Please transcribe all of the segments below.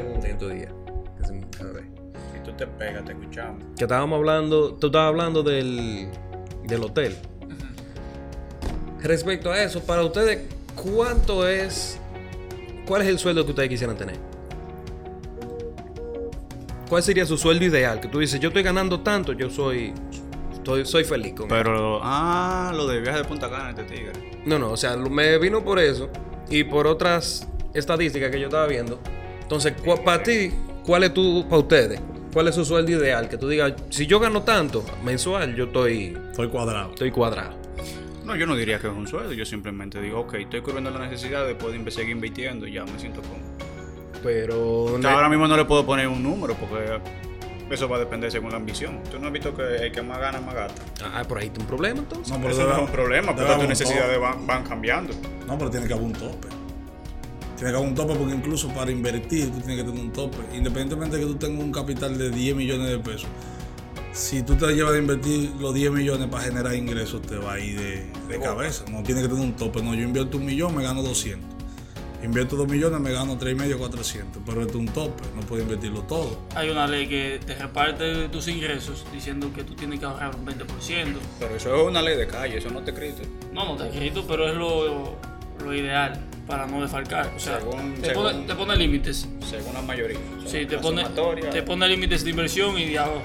pregunta en estos días. Que se me-. Y tú te pegas, te escuchamos. Que estábamos hablando, tú estabas hablando del, del hotel. Respecto a eso, para ustedes, ¿cuánto es, cuál es el sueldo que ustedes quisieran tener? ¿Cuál sería su sueldo ideal? Que tú dices, yo estoy ganando tanto, yo soy, estoy, soy feliz con eso. Pero, ah, lo de viaje de Punta Cana, este tigre. No, no, o sea, me vino por eso y por otras estadísticas que yo estaba viendo. Entonces, para ti, ¿cuál es tu, para ustedes? ¿Cuál es su sueldo ideal? Que tú digas, si yo gano tanto mensual, yo estoy, Estoy cuadrado. estoy cuadrado. No, yo no diría que es un sueldo. Yo simplemente digo, ok, estoy cubriendo la necesidad después de seguir invirtiendo y ya me siento cómodo. Pero O sea, ahora mismo no le puedo poner un número porque eso va a depender según la ambición. Tú no has visto que el que más gana, más gasta. Ah, por ahí está un problema entonces. No, pero Eso no es un problema porque tus necesidades van, van cambiando. No, pero tiene que haber un tope. Tiene que haber un tope porque incluso para invertir tú tienes que tener un tope. Independientemente de que tú tengas un capital de 10 millones de pesos. Si tú te llevas a invertir los 10 millones para generar ingresos, te va a ir de, de cabeza. No tiene que tener un tope. No, yo invierto un millón, me gano 200. Invierto 2 millones, me gano 3,5, 400. Pero esto es un tope. No puedo invertirlo todo. Hay una ley que te reparte tus ingresos diciendo que tú tienes que ahorrar un 20%. Pero eso es una ley de calle, eso no te escrito. No, no está escrito, pero es lo, lo ideal para no defalcar. O sea, Según- te, según- pone, te pone límites. Según la mayoría. Sí, te pone, te pone límites de inversión y de ahorro.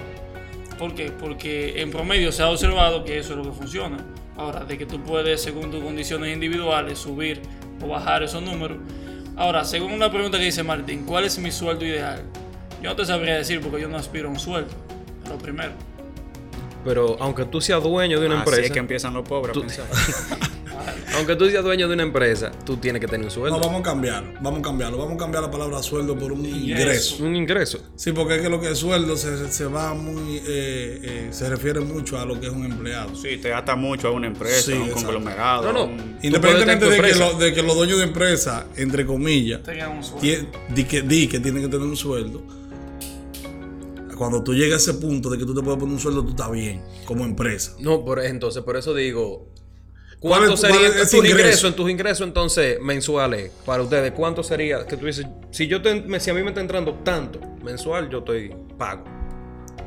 ¿Por qué? Porque en promedio se ha observado que eso es lo que funciona. Ahora, de que tú puedes, según tus condiciones individuales, subir o bajar esos números. Ahora, según una pregunta que dice Martín, ¿cuál es mi sueldo ideal? Yo no te sabría decir porque yo no aspiro a un sueldo. Lo primero. Pero aunque tú seas dueño de una Así empresa, es que empiezan los pobres a pensar. aunque tú seas dueño de una empresa, tú tienes que tener un sueldo. No, vamos a cambiarlo. Vamos a cambiarlo. Vamos a cambiar la palabra sueldo por un ingreso. Un ingreso. Sí, porque es que lo que es sueldo se, se va muy. eh, eh, se refiere mucho a lo que es un empleado. Sí, te gasta mucho a una empresa, Sí, a un exacto. conglomerado. No, no. un- Independientemente de que, lo- de que los dueños de empresa, entre comillas, Tengan un sueldo. di que, di que tienen que tener un sueldo. Cuando tú llegas a ese punto de que tú te puedes poner un sueldo, tú estás bien, como empresa. No, por, entonces, por eso digo. ¿Cuál ¿Cuánto es- sería cuál es ese tus ingreso? ingresos, en tus ingresos entonces mensuales para ustedes? ¿Cuánto sería que tú dices, si yo te- me- si a mí me está entrando tanto mensual, yo estoy pago.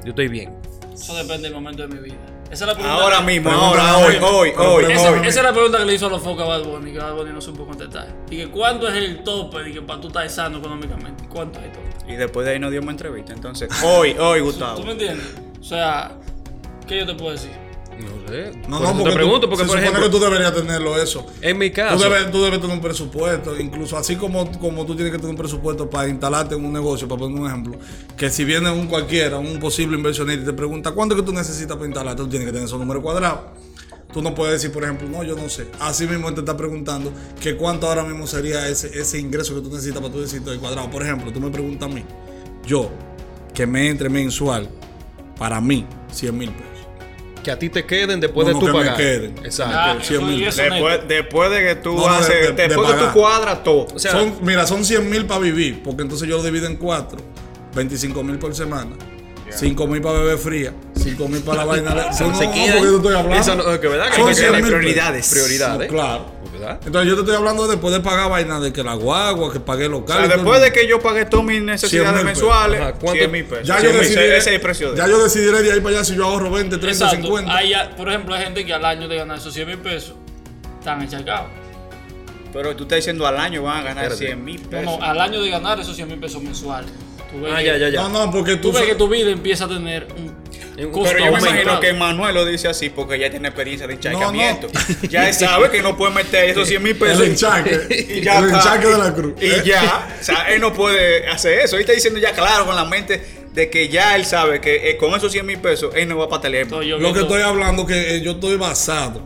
Yo estoy bien. Eso depende del momento de mi vida. Esa es la pregunta. Ahora que- mismo, ahora, hoy, hoy. hoy, hoy. Esa es la pregunta que le hizo a los focos a Bad Bunny, que Bad Bunny no supo contestar. Y que cuánto es el tope de que para tú estar sano económicamente. ¿Cuánto es el tope? Y después de ahí nos dio una entrevista. Entonces, hoy, hoy, Gustavo. ¿Tú me entiendes? O sea, ¿qué yo te puedo decir? No sé. No, Por no, porque te pregunto, tú, porque se por ejemplo, que tú deberías tenerlo eso. en mi Tú caso, debes, tú debes tener un presupuesto, incluso así como, como tú tienes que tener un presupuesto para instalarte en un negocio, para poner un ejemplo, que si viene un cualquiera, un posible inversionista y te pregunta cuánto es que tú necesitas para instalarte, tú tienes que tener esos números cuadrados. Tú no puedes decir, por ejemplo, no, yo no sé. Así mismo él te está preguntando que cuánto ahora mismo sería ese, ese ingreso que tú necesitas para tu decir el cuadrado. Por ejemplo, tú me preguntas a mí, yo, que me entre mensual, para mí, 100 mil pesos. Que a ti te queden después No, de no, tu que me pagar. queden. Exacto. Ah, que 100 mil. eso- eso Después, después de que tú No, haces, de- de después que pagar. tú cuadras todo. O sea, Son, mira, son 100 mil para vivir, porque entonces yo lo divido en cuatro. 25 mil por semana. 5 mil para beber fría. 5 mil para la vaina. de- Esa no no, se no, queda. porque yo estoy hablando. Esa no- es que verdad que Son hay que- 100 hay mil prioridades. Prioridades. Claro. ¿Verdad? Entonces yo te estoy hablando de poder pagar vaina de que la guagua, que pagué O local. sea, y todo después de que yo pagué todas mis 100 necesidades mensuales, Ajá, ¿cuánto? 100 mil pesos. Ya 100 yo decidiré, ese es el precio de ya yo decidiré de ahí para allá si yo ahorro 20, 30, Exacto. 50. Hay, por ejemplo, hay gente que al año de ganar esos 100 mil pesos están encharcados. Pero tú estás diciendo al año van a ganar Espérate. 100 mil No, pesos. no, al año de ganar esos 100 mil pesos mensuales. Tú ves Ah, que- ya, ya, ya. No, no, porque Tú tú. ves que tu vida empieza a tener un Pero yo me imagino que Manuel lo dice así porque ya tiene experiencia de no. encharcamiento. Ya él sabe que no puede meter esos 100 mil pesos. El encharque. y ya el está. encharque de la cruz. Y ya, o sea, él no puede hacer eso. Él está diciendo ya claro con la mente de que ya él sabe que eh, con esos 100 mil pesos él no va a patalear. Lo que estoy hablando que eh, yo estoy basado,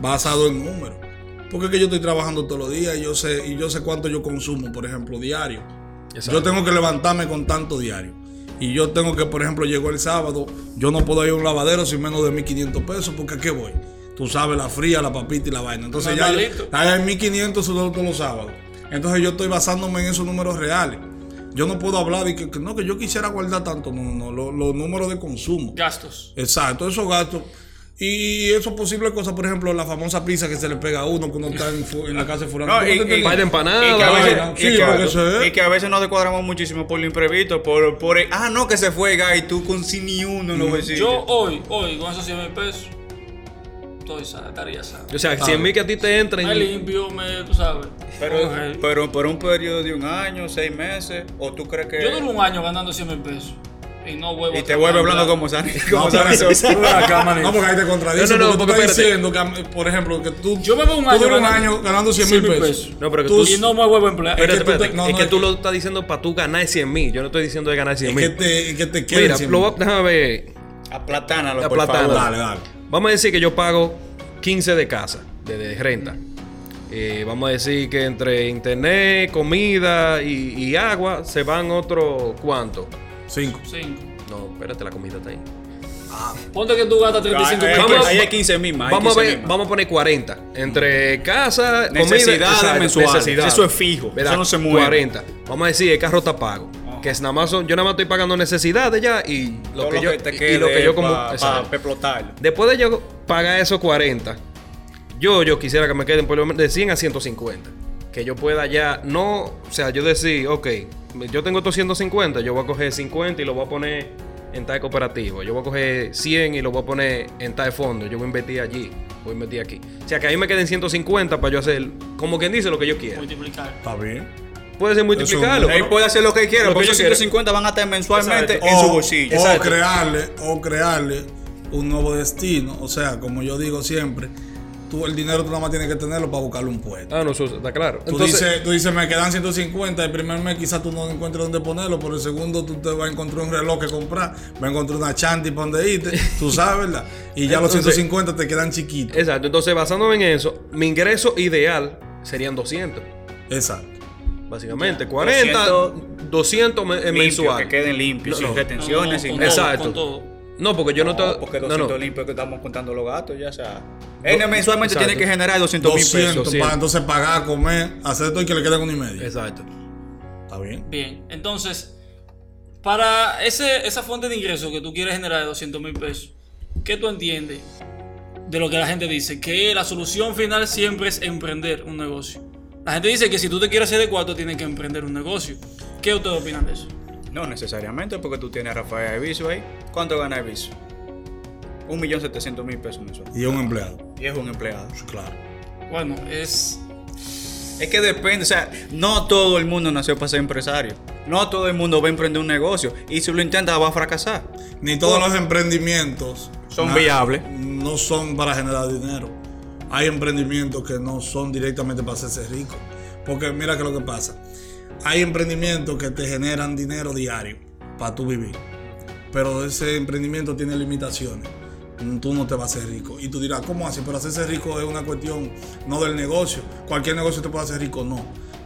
basado en números. Porque es que yo estoy trabajando todos los días y yo sé, y yo sé cuánto yo consumo, por ejemplo, diario. Exacto. Yo tengo que levantarme con tanto diario. Y yo tengo que, por ejemplo, llegó el sábado, yo no puedo ir a un lavadero sin menos de 1500 pesos, porque ¿a qué voy? Tú sabes, la fría, la papita y la vaina. Entonces ya yo, ahí hay 1500 solo todos los sábados. Entonces yo estoy basándome en esos números reales. Yo no puedo hablar de que, que no, que yo quisiera guardar tanto. No, no, no, los, los números de consumo. gastos. Exacto, esos gastos. Y eso posible cosas, por ejemplo, la famosa pizza que se le pega a uno que uno está en, fu- en la casa de fulano. No, ¿Tú y- y- de empanada, y que a veces- y Sí, que- y que a veces nos descuadramos muchísimo por lo imprevisto, por, por el- ah, no, que se fue, y tú con sin ni uno en los bolsillos. Yo hoy, hoy, con esos 100 mil pesos, estoy sana, estaría sana. O sea, 100 mil que a ti te entren. Me limpio, me, tú sabes. pero, pero por un periodo de un año, seis meses, o tú crees que. Yo duro un año ganando 100 mil pesos. Y no vuelvo y a te vuelve hablando como San No, como San. No, porque ahí te contradice. No, no, no, porque tú estás diciendo que, por ejemplo, que tú, Yo me veo un tú año un ganando año ganando 100 mil pesos. No, pero que Tú- Y no me vuelvo a emplear. Es que es tú lo estás diciendo para tú ganar 100 mil. Yo no estoy diciendo de ganar 100 Es que mil. te, que te queden Mira, 100 lo déjame ver. Aplatánalo, por favor. Dale, dale. Vamos a decir que yo pago 15 de casa, de, de renta. Eh, vamos a decir que entre internet, comida y, y agua se van otro cuánto. 5. Cinco. No, espérate, la comida está ahí. Ponte que tú gastas 35 Ahí- mil ahí- Vamos- ahí hay 15 mil más. Vamos a 15 ver, vamos a poner 40. Entre casa, comida, Necesidades exacto, mensuales. necesidades. Eso es fijo, ¿Verdad? eso no se mueve. 40. Vamos a decir, el carro está pago. Que es nada más son- yo nada más estoy pagando necesidades ya y lo Todo que yo te y- y lo que yo como para explotarlo. Después de yo pagar esos 40, yo, yo quisiera que me queden por lo menos de 100 a 150. Que yo pueda ya, no, o sea, yo decir, ok, yo tengo estos 150, yo voy a coger 50 y lo voy a poner en tal cooperativo. Yo voy a coger 100 y lo voy a poner en tal fondo. Yo voy a invertir allí, voy a invertir aquí. O sea, que ahí me queden 150 para yo hacer, como quien dice, lo que yo quiera. multiplicar. Está bien. Puede ser multiplicarlo. Ahí ¿no? puede hacer lo que quiera, porque que esos yo quiera. 150 van a estar mensualmente Exacto. en su O- bolsillo. O crearle, o crearle un nuevo destino. O sea, como yo digo siempre, tú el dinero tú nada más tienes que tenerlo para buscarle un puesto. Ah, no, eso está claro. Tú, Entonces, dices, tú dices, me quedan 150, el primer mes quizás tú no encuentres dónde ponerlo, por el segundo tú te vas a encontrar un reloj que comprar, vas a encontrar una chanti para donde irte, tú sabes, ¿verdad? Y ya los Entonces- 150 te quedan chiquitos. exacto. Entonces, basándome en eso, mi ingreso ideal serían 200. Exacto. Básicamente, 40, 200, 200 me- eh, Limpio, mensual. que queden limpios, No, sin no. retenciones, sin con nada. todo, Exacto. Con. No, porque yo no, No, estoy. porque no, 200 no. limpios que estamos contando los gatos, ya sea. Él mensualmente Exacto. tiene que generar 200 mil 200, pesos. 200. para entonces pagar, comer, hacer todo y que le queden uno y medio. Exacto. Está bien. Bien, entonces, para ese, esa fuente de ingreso que tú quieres generar de 200 mil pesos, ¿qué tú entiendes de lo que la gente dice? Que la solución final siempre es emprender un negocio. La gente dice que si tú te quieres hacer de cuarto, tienes que emprender un negocio. ¿Qué ustedes opinan de eso? No necesariamente, porque tú tienes a Rafael Eviso ahí. ¿Cuánto gana Eviso? Un millón setecientos mil pesos mensuales. Y es un empleado. Y es un empleado. Claro. Bueno, es... Es que depende, o sea, no todo el mundo nació para ser empresario. No todo el mundo va a emprender un negocio. Y si lo intenta, va a fracasar. Ni todos los emprendimientos Son viables. No son para generar dinero. Hay emprendimientos que no son directamente para hacerse rico. Porque mira que lo que pasa. Hay emprendimientos que te generan dinero diario para tú vivir. Pero ese emprendimiento tiene limitaciones. Tú no te vas a hacer rico. Y tú dirás, ¿cómo así? Pero hacerse rico es una cuestión no del negocio. Cualquier negocio te puede hacer rico, no.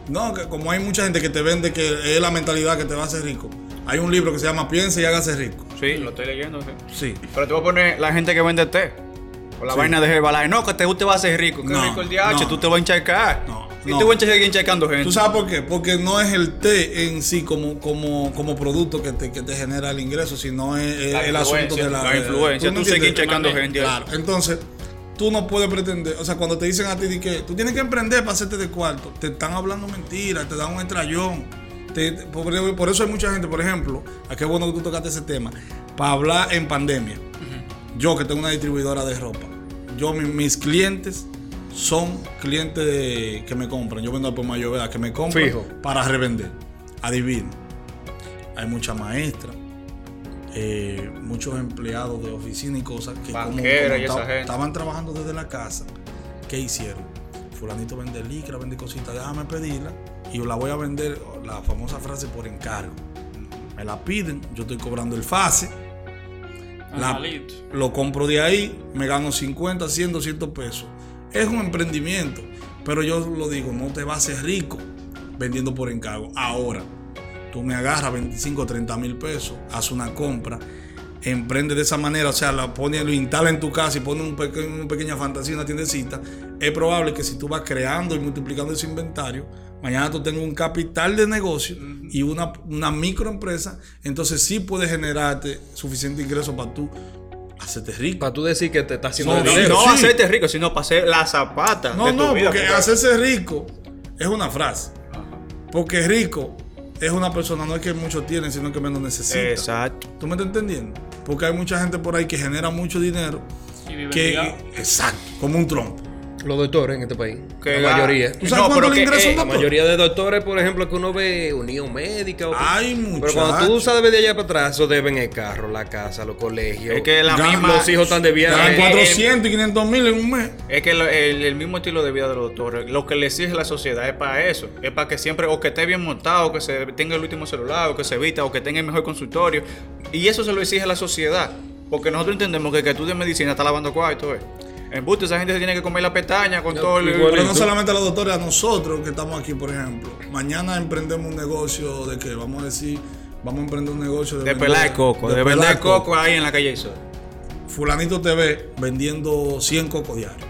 No, que como hay mucha gente que te vende que es la mentalidad que te va a hacer rico. Hay un libro que se llama Piensa y hágase rico. Sí, lo estoy leyendo. sí. Sí. Pero te voy a poner la gente que vende té. O la vaina de Herbalife. No, que te, te vas a hacer rico. Que No, rico el DH, no. tú te vas a encharcar. No, Y tú vas a seguir encharcando gente. ¿Tú sabes por qué? Porque no es el té en sí como, como, como producto que te, que te genera el ingreso, sino es, La el asunto de la, la influencia. Tú sigues entiendes? checando gente. Claro, entonces tú no puedes pretender, o sea, cuando te dicen a ti que tú tienes que emprender para hacerte de cuarto, te están hablando mentiras, te dan un estrellón. Te- te- por, por eso hay mucha gente, por ejemplo, a qué bueno que tú tocaste ese tema, para hablar en pandemia. Yo que tengo una distribuidora de ropa, yo mi- mis clientes son clientes de- que me compran. Yo vendo por mayor edad, que me compran Fijo. para revender. Adivina. Hay muchas maestras, eh, muchos empleados de oficina y cosas que como, Banquera como y esa esta- gente. estaban trabajando desde la casa. ¿Qué hicieron? Fulanito vende licra, vende cositas, déjame pedirla y yo la voy a vender, la famosa frase por encargo. Me la piden, yo estoy cobrando el FASE, la- lo compro de ahí, me gano 50, 100, 200 pesos. Es un emprendimiento, pero yo lo digo, no te vas a hacer rico vendiendo por encargo. Ahora, tú me agarras 25, 30 mil pesos, haz una compra, emprende de esa manera, o sea, la pone, lo instala en tu casa y pone un peque- una pequeña fantasía, una tiendecita. Es probable que si tú vas creando y multiplicando ese inventario, mañana tú tengas un capital de negocio y una, una microempresa, entonces sí puedes generarte suficiente ingreso para tú hacerte rico. Para tú decir que te está haciendo No, dinero. No Sí. hacerte rico, sino para hacer la zapata. No, de tu no, vida, porque hacerse rico es una frase. Porque rico es una persona, no es que mucho tiene, sino que menos necesita. Exacto. ¿Tú me estás entendiendo? Porque hay mucha gente por ahí que genera mucho dinero. Y vive Que, ligado. exacto, como un trompo. Los doctores en este país. Que la la- mayoría. ¿Tú sabes cuánto pero le ingresa eh, un La doctor? mayoría de doctores, por ejemplo, que uno ve Unión Médica. O Ay, Pero cuando tú sabes de allá para atrás, eso deben el carro, la casa, los colegios. Es que la misma. los hijos están de viaje. Ganan Eh, 400 y 500 mil en un mes. Es que lo- el, el mismo estilo de vida de los doctores, lo que le exige la sociedad es para eso. Es para que siempre, o que esté bien montado, que se tenga el último celular, o que se evita, o que tenga el mejor consultorio. Y eso se lo exige la sociedad. Porque nosotros entendemos que el que estudia medicina está lavando cuarto, ¿eh? En busto, esa gente se tiene que comer la pestaña con No, todo el. Pero no solamente a los doctores, a nosotros que estamos aquí, por ejemplo. Mañana emprendemos un negocio de que, vamos a decir, vamos a emprender un negocio de, De vender- pelar coco, de, pelar vender coco ahí en la calle Isol. Fulanito te ve vendiendo 100 cocos diarios.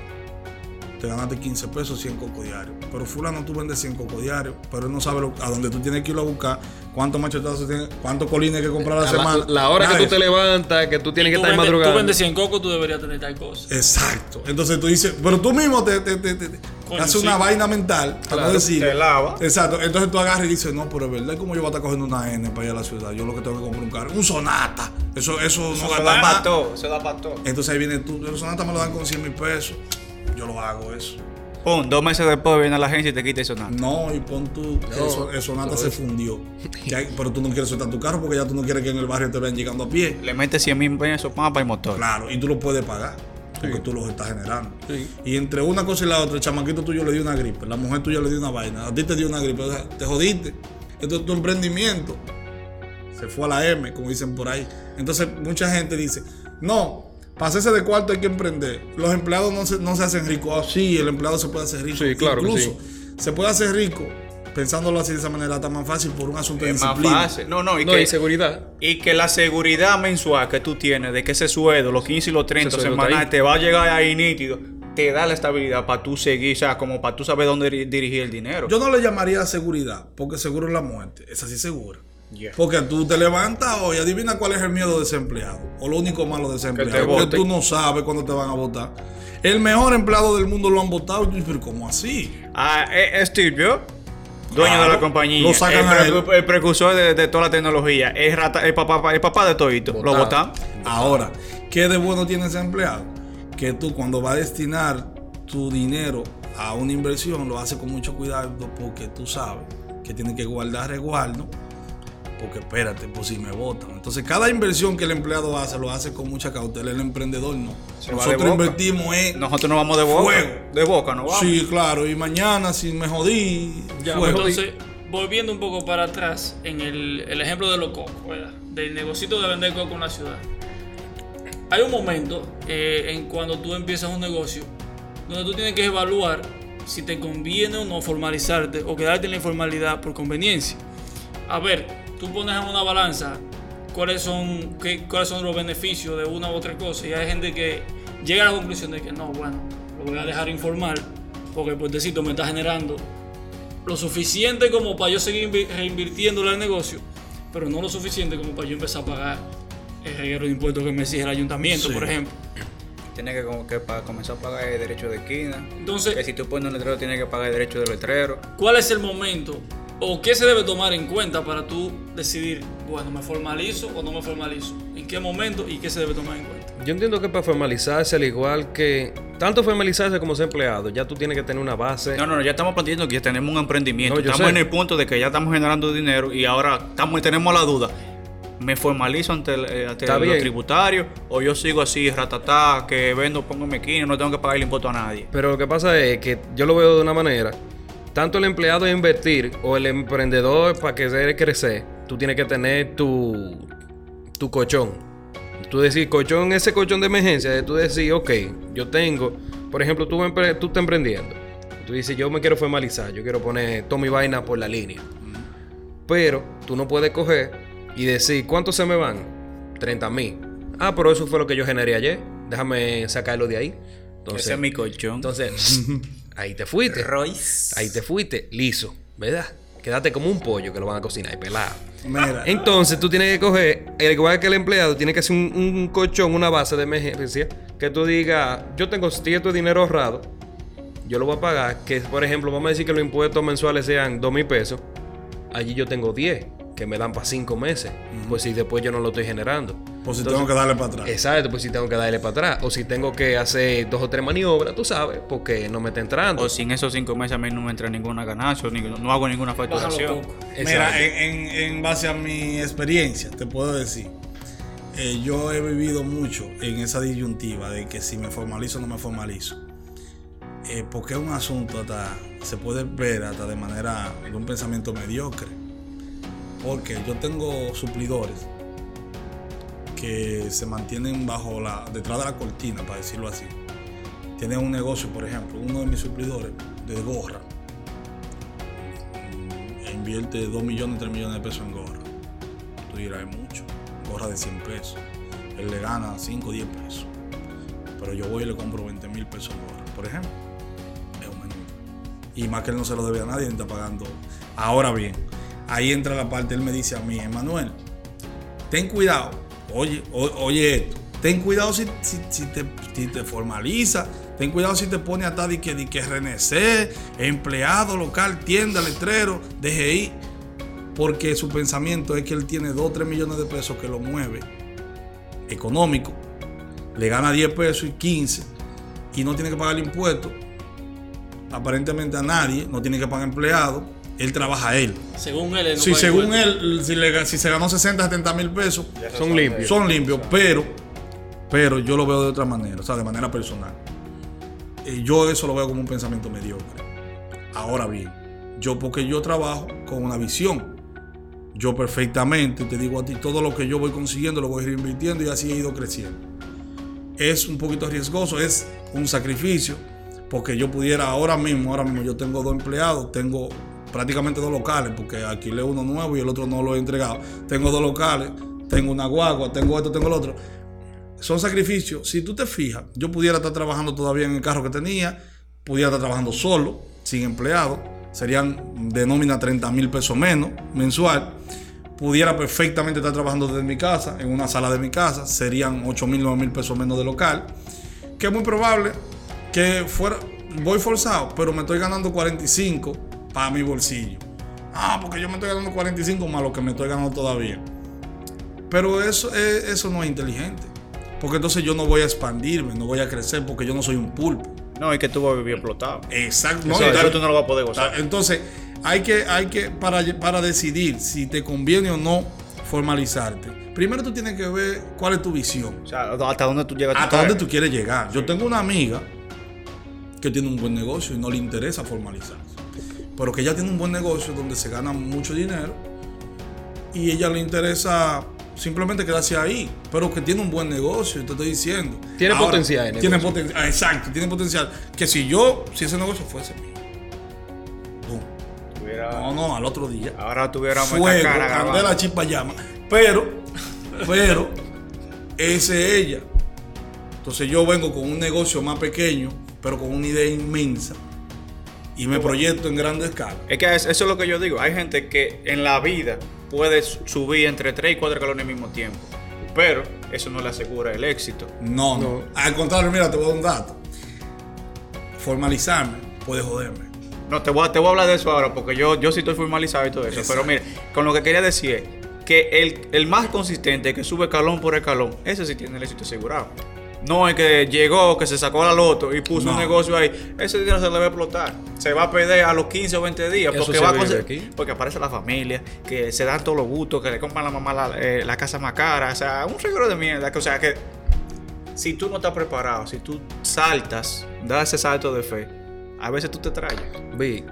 Te ganaste 15 pesos, 100 cocos diarios. Pero fulano tú vendes 100 cocos diarios, pero él no sabe lo- a dónde tú tienes que irlo a buscar, cuántos machetazos tienes, cuántos colines hay que comprar a la, A semana. la, la hora Nada que tú te eso. levantas, que tú tienes que Tú estar vendes, madrugando. tú vendes 100 cocos, tú deberías tener tal cosa. Exacto. Entonces tú dices, pero tú mismo te, te, te, te- te Coño, haces sí. una vaina mental, para Claro, no decir. te lava. Exacto. Entonces tú agarras y dices, no, pero es verdad, ¿cómo yo voy a estar cogiendo una N para ir a la ciudad? Yo lo que tengo que comprar un carro. Un Sonata. Eso, eso, no Eso gasta da más. para todo, se da para todo. Entonces ahí viene tú, el Sonata me lo dan con 100 mil pesos. Yo lo hago eso. Pum, dos meses después viene a la agencia y te quita el sonata. No, y pon tú, eso, el Sonata se fundió. Hay- pero tú no quieres soltar tu carro porque ya tú no quieres que en el barrio te vean llegando a pie. Le metes 100 mil pesos para el motor. Claro, y tú lo puedes pagar. Porque tú los estás generando. Sí. Y entre una cosa y la otra, el chamaquito tuyo le dio una gripe, la mujer tuya le dio una vaina, a ti te dio una gripe, o sea, te jodiste. Entonces tu emprendimiento se fue a la M, como dicen por ahí. Entonces mucha gente dice, no, para hacerse de cuarto hay que emprender. Los empleados no se, no se hacen ricos. Ah, sí, el empleado se puede hacer rico. Sí, claro que Incluso se puede hacer rico, pensándolo así de esa manera, está más fácil por un asunto de Es más disciplina. fácil. No, no, y, No, que, y seguridad. y que la seguridad mensual que tú tienes de que ese sueldo, los 15 y los 30 Ese sueldo está semanales, te va a llegar ahí nítido, te da la estabilidad para tú seguir, o sea, como para tú saber dónde diri- dirigir el dinero. Yo no le llamaría seguridad, porque seguro es la muerte. Es así segura. Yeah. Porque tú te levantas hoy, adivina cuál es el miedo de ese empleado. O lo único malo de ese Que. Porque tú no sabes cuándo te van a votar. El mejor empleado del mundo lo han votado. Pero ¿cómo así? Ah, eh, eh, Steve Jobs, dueño de la compañía, lo sacan el, a el precursor de, de toda la tecnología, el, rata- el papá, el papá de Todito, lo Votado. votan. Ahora, ¿qué de bueno tiene ese empleado? Que tú cuando vas a destinar tu dinero a una inversión, lo haces con mucho cuidado porque tú sabes que tienes que guardar resguardo. Porque espérate, pues si me votan. Entonces, cada inversión que el empleado hace, lo hace con mucha cautela. El emprendedor no. Se Nosotros invertimos en Nosotros nos vamos de boca. Fuego. De boca, ¿no vamos? Sí, claro. Y mañana, si me jodí, Ya, fuego. Entonces, volviendo un poco para atrás en el, el ejemplo de los cocos, ¿verdad? Del negocito de vender coco en la ciudad. Hay un momento eh, en cuando tú empiezas un negocio donde tú tienes que evaluar si te conviene o no formalizarte o quedarte en la informalidad por conveniencia. A ver, tú pones en una balanza cuáles son, qué, cuáles son los beneficios de una u otra cosa y hay gente que llega a la conclusión de que no, bueno, lo voy a dejar informal porque el puentecito me está generando lo suficiente como para yo seguir invi- reinvirtiéndole al negocio, pero no lo suficiente como para yo empezar a pagar el reguero de impuestos que me exige el ayuntamiento, Sí. por ejemplo. Tienes que, como que para comenzar a pagar el derecho de esquina. Entonces, Que si tú pones un letrero, tienes que pagar el derecho del letrero. ¿cuál es el momento o qué se debe tomar en cuenta para tú decidir, bueno, me formalizo o no me formalizo? ¿En qué momento y qué se debe tomar en cuenta? Yo entiendo que para formalizarse, al igual que tanto formalizarse como ser empleado, ya tú tienes que tener una base. No, no, no, ya estamos planteando que ya tenemos un emprendimiento. No, estamos sé. en el punto de que ya estamos generando dinero y ahora estamos, tenemos la duda. ¿Me formalizo ante, el, eh, ante los tributarios o yo sigo así, ratatá, que vendo, pongo mi esquina y no tengo que pagar el impuesto a nadie? Pero lo que pasa es que yo lo veo de una manera. Tanto el empleado es invertir o el emprendedor para que se crecer, tú tienes que tener tu, tu colchón. Tú decir, colchón, ese colchón de emergencia, tú decir, ok, yo tengo, por ejemplo, tú, tú estás emprendiendo. Tú dices, yo me quiero formalizar, yo quiero poner toda mi vaina por la línea. Pero tú no puedes coger y decir, ¿cuántos se me van? 30 mil. Ah, pero eso fue lo que yo generé ayer. Déjame sacarlo de ahí. Entonces, Ese es mi colchón. entonces, ahí te fuiste. Royce. Ahí te fuiste, liso, ¿verdad? Quédate como un pollo que lo van a cocinar y pelado. Mira, Entonces tú tienes que coger, el igual que el empleado, tiene que hacer un, un colchón, una base de emergencia, que tú digas, yo tengo cierto dinero ahorrado, yo lo voy a pagar, que por ejemplo, vamos a decir que los impuestos mensuales sean 2 mil pesos, allí yo tengo 10, que me dan para 5 meses, pues si después yo no lo estoy generando. pues si Entonces- tengo que darle para atrás. Exacto, pues si tengo que darle para atrás, o si tengo que hacer dos o tres maniobras, tú sabes, porque no me está entrando. O sin esos cinco meses a mí no me entra ninguna ganancia, ni- no hago ninguna facturación. Mira, en- en base a mi experiencia, te puedo decir, eh, yo he vivido mucho en esa disyuntiva de que si me formalizo o no me formalizo. Eh, porque es un asunto hasta, se puede ver hasta de manera, de un pensamiento mediocre. Porque yo tengo suplidores que se mantienen bajo la, detrás de la cortina, para decirlo así. Tienen un negocio, por ejemplo, uno de mis suplidores de gorra e invierte 2 millones, 3 millones de pesos en gorra. Tú dirás, es mucho. Gorra de 100 pesos. Él le gana 5 o 10 pesos. Pero yo voy y le compro 20 mil pesos gorra, por ejemplo. Es un menú. Y más que él no se lo debe a nadie, está pagando. Ahora bien, ahí entra la parte, él me dice a mí, Emanuel, ten cuidado. Oye, oye esto. Ten cuidado si, te, formaliza. Ten cuidado si te pone hasta de que, que RNC, empleado local, tienda, letrero, DGI. Porque su pensamiento es que él tiene 2 o 3 millones de pesos que lo mueve económico. Le gana 10 pesos y 15 y no tiene que pagar el impuesto. Aparentemente a nadie, no tiene que pagar empleado. Él trabaja él. Según él, él no Si según él, si, le- si se ganó 60, 70 mil pesos, Son limpios. son limpios, pero, pero yo lo veo de otra manera, o sea, de manera personal. Eh, yo eso lo veo como un pensamiento mediocre. Ahora bien, yo porque yo trabajo con una visión. Yo perfectamente te digo a ti, todo lo que yo voy consiguiendo lo voy reinvirtiendo y así he ido creciendo. Es un poquito riesgoso, es un sacrificio, porque yo pudiera ahora mismo, ahora mismo yo tengo dos empleados, tengo prácticamente dos locales, porque alquilé uno nuevo y el otro no lo he entregado. Tengo dos locales, tengo una guagua, tengo esto, tengo el otro. Son sacrificios. Si tú te fijas, yo pudiera estar trabajando todavía en el carro que tenía, pudiera estar trabajando solo, sin empleado, serían de nómina 30 mil pesos menos mensual. Pudiera perfectamente estar trabajando desde mi casa, en una sala de mi casa, serían 8 mil, 9 mil pesos menos de local. Que es muy probable que fuera, voy forzado, pero me estoy ganando 45 para mi bolsillo. Ah, porque yo me estoy ganando 45 más lo que me estoy ganando todavía. Pero eso, eh, eso no es inteligente. Porque entonces yo no voy a expandirme, no voy a crecer porque yo no soy un pulpo. No, es que tú vas a vivir explotado. Exacto. No, eso y- tú no lo vas a poder gozar. entonces, hay que, hay que para, para decidir si te conviene o no formalizarte. Primero tú tienes que ver cuál es tu visión. O sea, hasta dónde tú llegas. ¿Hasta dónde tú quieres llegar? Yo tengo una amiga que tiene un buen negocio y no le interesa formalizarse. Pero que ella tiene un buen negocio donde se gana mucho dinero y ella le interesa simplemente quedarse ahí, pero que tiene un buen negocio, te estoy diciendo. Tiene potencial el Tiene potencial, exacto, tiene potencial. Que si yo, si ese negocio fuese mío, no, no, al otro día Ahora tuviéramos esta fuego, cara candela, chispa, llama. Pero, pero, ese es ella. Entonces yo vengo con un negocio más pequeño, pero con una idea inmensa. Y me proyecto en grande escala. Es que es- eso es lo que yo digo. Hay gente que en la vida puede subir entre 3 y 4 escalones al mismo tiempo. Pero eso no le asegura el éxito. No, no, No. Al contrario, mira, te voy a dar un dato. Formalizarme puede joderme. No, te voy, a, te voy a hablar de eso ahora porque yo, yo sí estoy formalizado y todo eso. Exacto. Pero mire, con lo que quería decir es que el, el más consistente, que sube escalón por escalón, ese sí tiene el éxito asegurado. No es que llegó, que se sacó la loto y puso un negocio ahí. Ese dinero se le va a explotar. Se va a perder a los 15 o 20 días. Porque, va a aquí. porque aparece la familia, que se dan todos los gustos, que le compran a la mamá la, eh, la casa más cara. O sea, un regalo de mierda. que, O sea, que si tú no estás preparado, si tú saltas, das ese salto de fe, a veces tú te traes. Vi,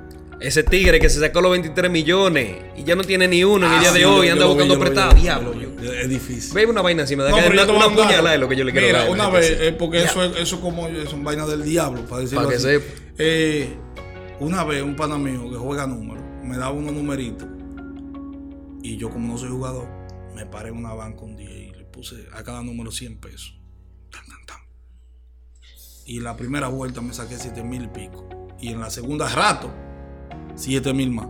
ese tigre que se sacó los 23 millones y ya no tiene ni uno en el Ah, día de hoy, anda buscando prestado. Diablo. Es difícil. Ve una vaina así, me da No, una, puñalada es lo que yo le quiero Mira, una vez, eh, porque eso es eso como son vainas del diablo, para decirlo así. sepa. Eh, una vez un pana mío que juega números, me daba unos numeritos y yo como no soy jugador, me paré en una banca un día y le puse a cada número 100 pesos. Tan, tan, tan. Y la primera vuelta me saqué 7 mil y pico. Y en la segunda rato, 7 mil más.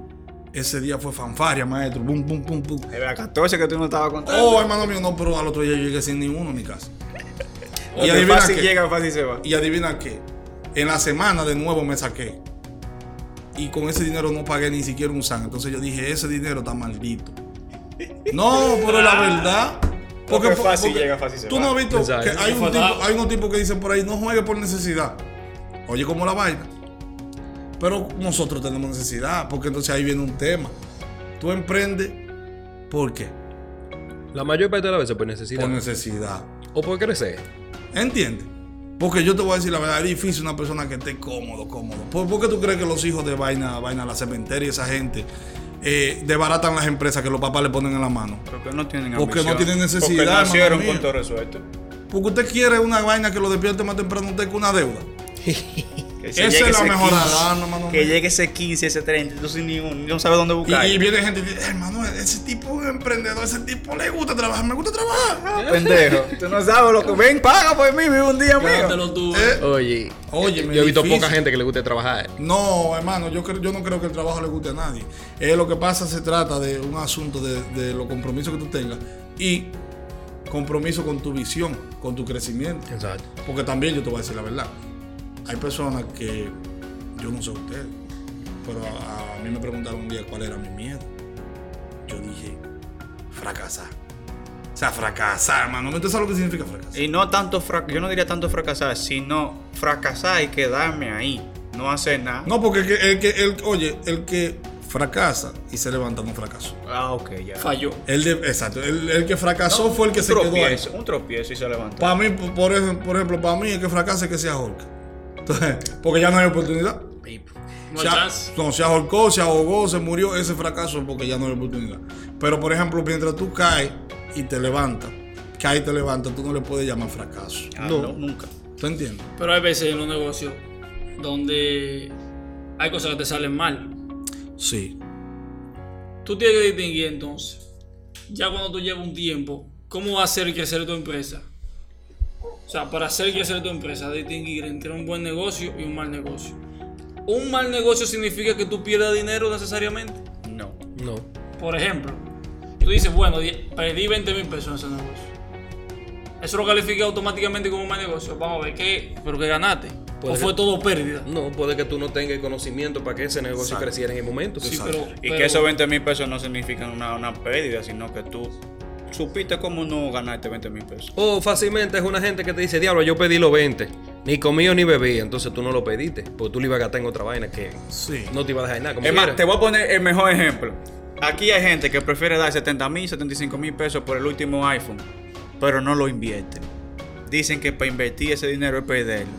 Ese día fue fanfaria, maestro. Bum, bum, bum, bum. Era 14 que tú no estabas contando. Oh, hermano mío, no, pero al otro día yo llegué sin ninguno a mi casa. y adivina fácil qué. llega, fácil se va. Y adivina qué. En la semana de nuevo me saqué. Y con ese dinero no pagué ni siquiera un san. Entonces yo dije, ese dinero está maldito. No, pero la verdad. Porque fácil llega, fácil se Tú va. no has visto Exacto. que hay, un tipo, hay unos tipos que dicen por ahí, no juegue por necesidad. Oye, como la vaina. Pero nosotros tenemos necesidad, porque entonces ahí viene un tema. Tú emprendes, ¿por qué? La mayor parte de las veces por necesidad. Por necesidad. o por crecer. ¿Entiendes? Porque yo te voy a decir la verdad, es difícil una persona que esté cómodo, cómodo. ¿Por, por qué tú crees que los hijos de vaina, vaina, la cementeria y esa gente eh, desbaratan las empresas que los papás le ponen en la mano? Porque no tienen Porque ambición. no tienen necesidad, Porque nacieron con todo resuelto. Porque usted quiere una vaina que lo despierte más temprano usted que una deuda. Que Esa es llegue la ese mejor 15, alarma, mano Que llegue ese 15, ese 30, entonces ni un, no sabe dónde buscar. y viene gente y dice, hermano, ese tipo es emprendedor, ese tipo le gusta trabajar, me gusta trabajar. Pendejo. Tú no sabes lo que ven, paga por mí, vive un día mío. Tú. Eh, Oye, Oye, yo he visto difícil. poca gente que le guste trabajar. No, hermano, yo, creo, yo no creo que el trabajo le guste a nadie. Eh, lo que pasa se trata de un asunto de, de los compromisos que tú tengas y compromiso con tu visión, con tu crecimiento. Exacto. Porque también yo te voy a decir la verdad. Hay personas que yo no sé ustedes, pero a, a mí me preguntaron un día cuál era mi miedo. Yo dije, fracasar. O sea, fracasar, hermano. ¿Usted sabe lo que significa fracasar? Y no tanto, fra- yo no diría tanto fracasar, sino fracasar y quedarme ahí. No hacer nada. No, porque el que, el que el, oye, el que fracasa y se levanta no fracasó. Ah, ok, ya. Falló. El de, exacto, el, el que fracasó No, fue el que se quedó ahí. tropiezo, Un tropiezo y se levantó. Para mí, por, por ejemplo, para mí el que fracasa es que se ahorca. Entonces, porque ya no hay oportunidad. No se, chance. no, se ahorcó, se ahogó, se murió, ese fracaso es porque ya no hay oportunidad. Pero por ejemplo, mientras tú caes y te levantas, caes y te levantas, tú no le puedes llamar fracaso. Ah, no. no, nunca. ¿Tú entiendes? Pero hay veces en los negocios donde hay cosas que te salen mal. Sí. Tú tienes que distinguir entonces, ya cuando tú llevas un tiempo, cómo va a hacer crecer tu empresa. O sea, para hacer crecer tu empresa, distinguir entre un buen negocio y un mal negocio. Un mal negocio significa que tú pierdas dinero necesariamente. No. No. Por ejemplo, tú dices, bueno, perdí 20 mil pesos en ese negocio. Eso lo califica automáticamente como un mal negocio. Vamos a ver qué, pero que ganaste. O que- fue todo pérdida. No, puede que tú no tengas el conocimiento para que ese negocio Exacto. creciera en el momento. Sí, pero, Y pero- que esos 20 mil pesos no significan una, una pérdida, sino que tú supiste cómo no ganarte 20 mil pesos. O fácilmente es una gente que te dice, diablo, yo pedí los 20. Ni comí ni bebí. Entonces tú no lo pediste. Porque tú lo ibas a gastar en otra vaina que Sí. no te iba a dejar nada. Como Es más, te voy a poner el mejor ejemplo. Aquí hay gente que prefiere dar 70 mil, 75 mil pesos por el último iPhone, pero no lo invierte. Dicen que para invertir ese dinero es perderlo.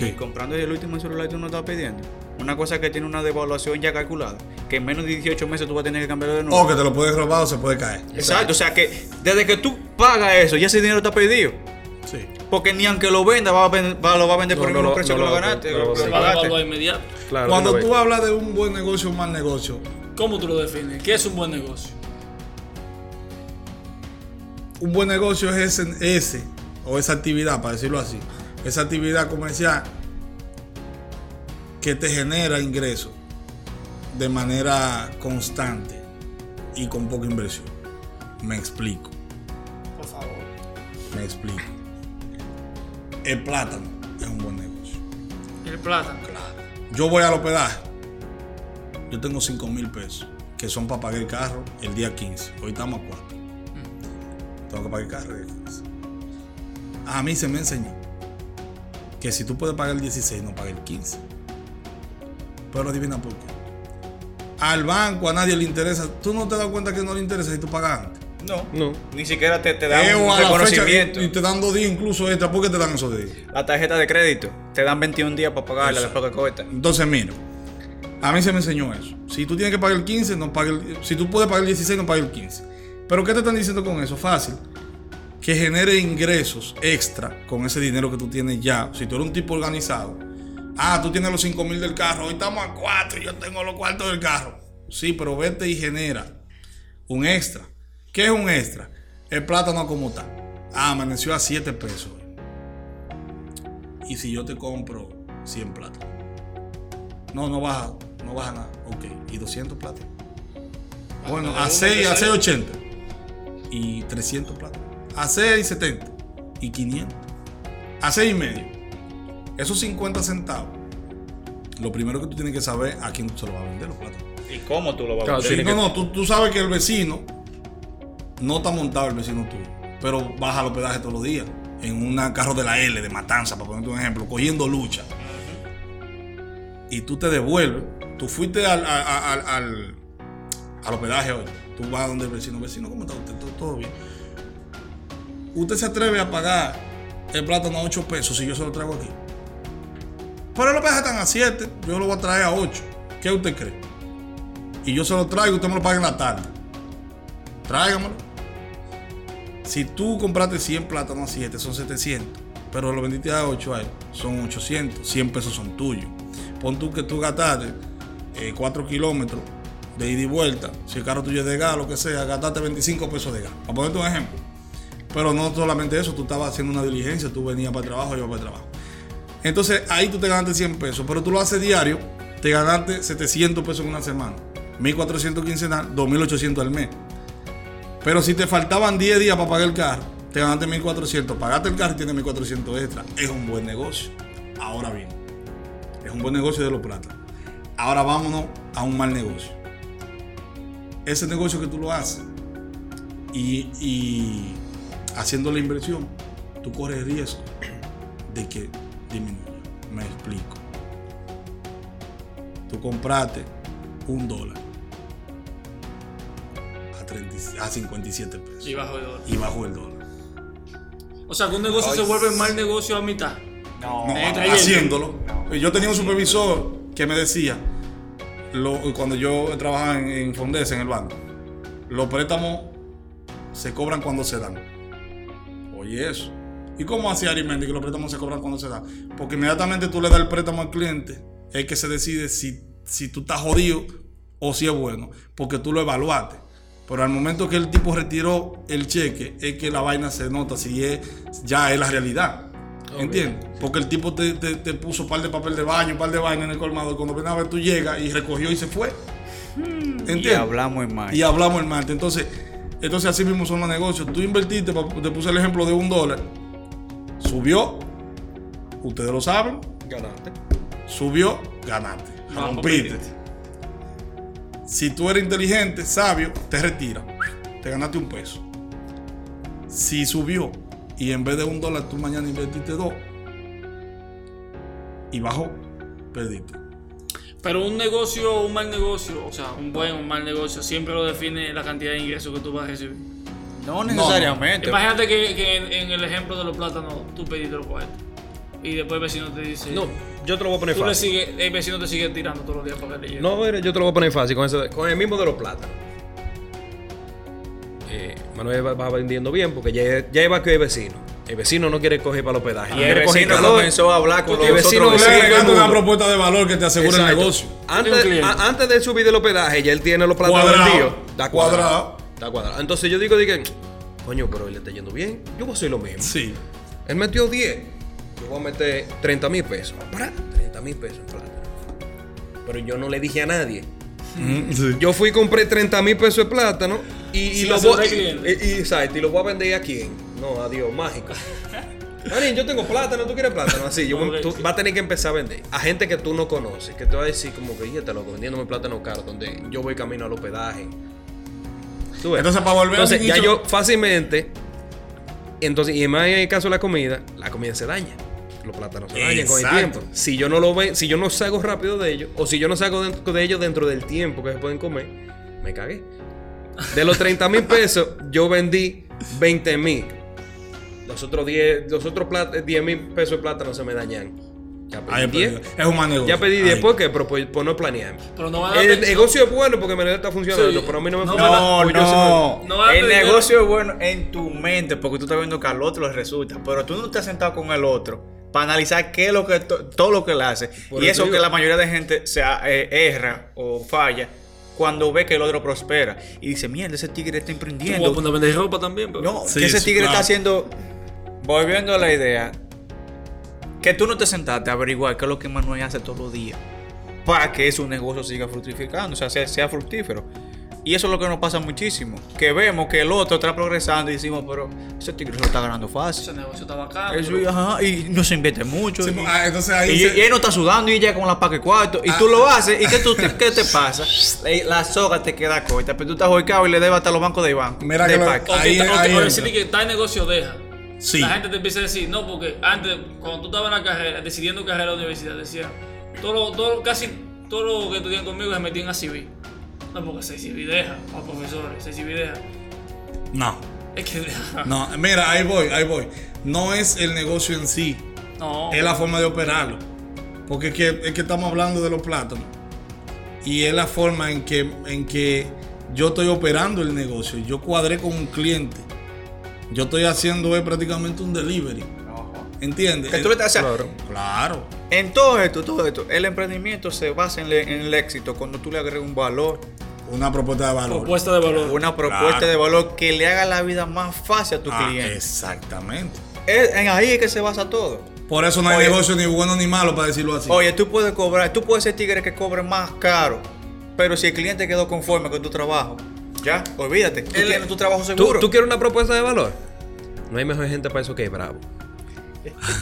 Y comprando el último celular tú no estás pidiendo. Una cosa que tiene una devaluación ya calculada, que en menos de 18 meses tú vas a tener que cambiarlo de nuevo. O que te lo puedes robar o se puede caer. Exacto, o sea que desde que tú pagas eso, ya ese dinero está perdido. Sí. Porque ni aunque lo venda, va a ven- va- lo va a vender No, por el mismo lo- precio no que lo lo- ganaste. lo- lo- lo se va a inmediato. Claro, Cuando tú hablas de un buen negocio o un mal negocio, ¿Cómo tú lo defines? ¿Qué es un buen negocio? un buen negocio es ese, ese o esa actividad, para decirlo así, esa actividad comercial que te genera ingresos de manera constante y con poca inversión. Me explico, Por favor. me explico. El plátano es un buen negocio. El plátano. Yo voy al hospedaje. Yo tengo 5 mil pesos, que son para pagar el carro el día 15. Hoy estamos a 4. Tengo que pagar el carro el día 15. A mí se me enseñó que si tú puedes pagar el 16, no pagues el 15. Pero adivina por qué. Al banco a nadie le interesa. Tú no te das cuenta que no le interesa si tú pagas antes. No, No. ni siquiera te, te dan Eh, un reconocimiento. y te dan dos días incluso extra. ¿Por qué te dan esos días? La tarjeta de crédito, te dan 21 días para pagarla después que corta. Entonces, mira, a mí se me enseñó eso. Si tú tienes que pagar el 15, no pague el, si tú puedes pagar el 16, no pague el 15. Pero ¿qué te están diciendo con eso? Fácil. Que genere ingresos extra con ese dinero que tú tienes ya. Si tú eres un tipo organizado. Ah, tú tienes los 5 mil del carro. Hoy estamos a 4 y yo tengo los cuartos del carro. Sí, pero vete y genera un extra. ¿Qué es un extra? El plátano como está. Ah, amaneció a 7 pesos. Y si yo te compro 100 plátanos. No, no baja, no baja nada. Ok, y 200 plata. Ah, Bueno, no, a uno 6, que a sale. 6.80 y 300 plata. A 6.70 y 500. A 6 y medio. Esos 50 centavos. Lo primero que tú tienes que saber a quién tú se lo vas a vender los plátanos. ¿Y cómo tú lo vas a Claro, vender? Sí, no, que- no, tú, tú sabes que el vecino no está montado el vecino tuyo, pero baja los pedajes todos los días en un carro de la L, de Matanza, para ponerte un ejemplo, cogiendo lucha. Y tú te devuelves, tú fuiste al, a- a- al, al, al hospedaje hoy, tú vas donde el vecino, vecino, ¿cómo está usted? ¿Todo, todo bien? Usted se atreve a pagar el plátano a 8 pesos si yo se lo traigo aquí. Pero los pedajes están a 7, yo lo voy a traer a 8. ¿Qué usted cree? y yo se lo traigo, usted me lo paga en la tarde. Tráigamelo. Si tú compraste 100 plátanos a 7, son 700. Pero lo vendiste a 8 a él, son 800. 100 pesos son tuyos. Pon tú que tú gastaste 4 kilómetros de ida y vuelta. Si el carro tuyo es de gas, lo que sea, gastaste 25 pesos de gas. Para ponerte un ejemplo. Pero no solamente eso, tú estabas haciendo una diligencia, tú venías para el trabajo, yo para el trabajo. Entonces ahí tú te ganaste 100 pesos, pero tú lo haces diario, te ganaste 700 pesos en una semana, 1400 quincenal, 2800 al mes. Pero si te faltaban 10 días para pagar el carro, te ganaste 1400, pagaste el carro y tienes 1400 extra. Es un buen negocio. Ahora bien, es un buen negocio de los plátanos. Ahora vámonos a un mal negocio. Ese negocio que tú lo haces y haciendo la inversión, tú corres el riesgo de que disminuya. Me explico. Tú compraste un dólar a, 30 a 57 pesos Y bajo el dólar. y bajó el dólar. O sea, que un negocio se vuelve mal negocio a mitad. No, No, Eh, haciéndolo. Yo tenía un supervisor que me decía, lo- cuando yo trabajaba en, en Fondesa, en el banco, los préstamos se cobran cuando se dan. Oye, eso. ¿Y cómo hace Arimendi que los préstamos se cobran cuando se dan? Porque inmediatamente tú le das el préstamo al cliente, es que se decide si, si tú estás jodido o si es bueno, porque tú lo evaluaste. Pero al momento que el tipo retiró el cheque, es que la vaina se nota si es, ya es la realidad. ¿Entiendes? Porque el tipo te, te- te puso un par de papel de baño, un par de vaina en el colmado. Cuando ven a ver, tú llegas y recogió y se fue. ¿Entiendes? Y hablamos en más. Y hablamos el martes. Entonces, entonces así mismo son los negocios. Tú invertiste, te puse el ejemplo de un dólar. Subió, ustedes lo saben, Ganaste. subió, ganaste. Rompiste. rompiste. Si tú eres inteligente, sabio, te retira. Te ganaste un peso. Si subió y en vez de un dólar tú mañana invertiste dos y bajó, perdiste. Pero un negocio, un mal negocio, o sea, un buen o un mal negocio, siempre lo define la cantidad de ingresos que tú vas a recibir. No necesariamente. Imagínate que, que en, en el ejemplo de los plátanos tú pediste los cuartos. Y después el vecino te dice. No, yo te lo voy a poner Tú le fácil. sigue, el vecino te sigue tirando todos los días para que le llegue. No, yo te lo voy a poner fácil con, ese- con el mismo de los plátanos. Eh, Manuel va, va vendiendo bien porque ya, ya iba que el vecino. El vecino no quiere coger para los pedajes. Y el quiere coger vecino comenzó a hablar con El los vecino otros le vecinos. una propuesta de valor que te asegura el Exacto. negocio. Antes, a- antes de subir el hospedaje, ya él tiene los plátanos Cuadrado. vendidos. Cuadrado. Cuadrado. Está cuadrado. Entonces yo digo, dije, coño, pero él le está yendo bien. Yo voy a hacer lo mismo. Sí. Él metió 10. Yo voy a meter 30 mil pesos. Para, 30 mil pesos en plátano. Pero yo no le dije a nadie. sí. Yo fui y compré 30 mil pesos de plátano y, y Sin lo asegurar voy, y, y- y lo voy a vender a quién. No, adiós, mágico. Marín, yo tengo plátano, ¿tú quieres plátano? Así, yo tú sí. vas a tener que empezar a vender a gente que tú no conoces, que te va a decir como que, te loco, vendiéndome plátano caro, donde yo voy camino al hospedaje. ¿Tú ves? Entonces, para volver Entonces, al ya yo fácilmente, entonces, y más en el caso de la comida, la comida se daña. Los plátanos se dañan con el tiempo. Si yo no lo ve, si yo no salgo rápido de ellos, o si yo no salgo dentro de ellos dentro del tiempo que se pueden comer, me cagué. De los 30 mil pesos, yo vendí 20 mil. Los otros 10, los otros plat- 10 mil pesos de plátano se me dañan. Ya pedí Ahí 10. perdió. Es un mal negocio. Ya pedí 10 Ahí. ¿por qué? Pero por, por no planear. Pero no a El negocio es bueno porque me está funcionando, Sí. pero a mí no me No, funciona. No, pues no. No el negocio es bueno en tu mente porque tú estás viendo que al otro le resulta, pero tú no te has sentado con el otro para analizar qué es lo que to- todo lo que él hace. Por y eso digo. que la mayoría de gente se eh, erra o falla cuando ve que el otro prospera y dice, "Mierda, ese tigre está Tú vas a emprendiendo." poner a vender ropa también, pero. No, Sí, que ese sí, tigre claro. está haciendo volviendo a la idea que tú no te sentaste a averiguar qué es lo que Manuel hace todos los días. para que su negocio siga fructificando, o sea, sea, sea fructífero. Y eso es lo que nos pasa muchísimo. Que vemos que el otro está progresando y decimos, pero ese tigre se lo está ganando Ese fácil. negocio está bacano. Eso, pero- y, ajá, y no se invierte mucho. Sí, y, ah, entonces ahí y- se- y él no está sudando y ella con la paque cuarto. Y tú lo haces. ¿Y qué, tú, te- qué te pasa? La, la soga te queda corta. Pero tú estás hoicado y le debes hasta los bancos de banco. Mira de que lo-. O Ahí- o que- ahí o que tal negocio deja. Sí. La gente te empieza a decir, no, porque antes, cuando tú estabas en la carrera, decidiendo carrera de la universidad, decía, todo, todo, casi todo lo que estudian conmigo se metían a civil. No, porque se civil deja, a profesores, se civil deja. No. Es que deja. No, mira, ahí voy, ahí voy. No es el negocio en sí, No. es la forma de operarlo. Porque es que, es que estamos hablando de los plátanos. Y es la forma en que, en que yo estoy operando el negocio. Yo cuadré con un cliente. Yo estoy haciendo eh, prácticamente un delivery. ¿Entiendes? Que tú le estás- Claro. Claro. En todo esto, todo esto, el emprendimiento se basa en, le- en el éxito cuando tú le agregas un valor, Una propuesta de valor. Propuesta de valor. una propuesta Claro. de valor que le haga la vida más fácil a tu Ah, cliente. exactamente. Es- en ahí es que se basa todo. Por eso no hay Oye. negocio ni bueno ni malo, para decirlo así. Oye, tú puedes cobrar, tú puedes ser tigre que cobre más caro, pero si el cliente quedó conforme con tu trabajo, ya, olvídate, tú El- tienes tu trabajo ¿Tú, seguro. tú quieres una propuesta de valor? No hay mejor gente para eso que Bravo.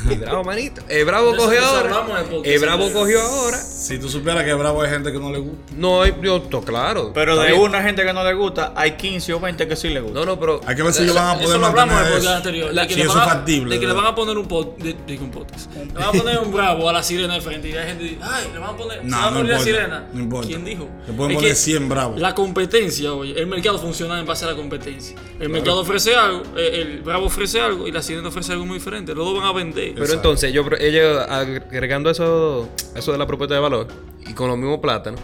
Y Bravo, manito. El Bravo De eso- cogió de ahora. el El Bravo señores. cogió ahora. Si tú supieras que bravo hay gente que no le gusta. No, hay- yo, to- claro. pero de bien. una gente que no le gusta, hay 15 o 20 que sí le gusta. No, no, pero. Hay que ver si ellos van a poder Eso lo hablamos en el podcast eso. anterior. La- de que si le eso es factible, De que le van a poner un podcast. De, digo, un podcast. Le van a poner un bravo a la sirena de frente. Y hay gente que dice, ay, le van a poner. No, se va a no la sirena. no importa. ¿Quién dijo? Le pueden poner que 100 bravos. La competencia, oye. El mercado funciona en base a la competencia. El mercado ofrece algo, eh, el bravo ofrece algo y la sirena ofrece algo muy diferente. Los dos van a vender. Pero entonces, yo, ellos agregando eso, eso de la propuesta de valor y con los mismos plátanos,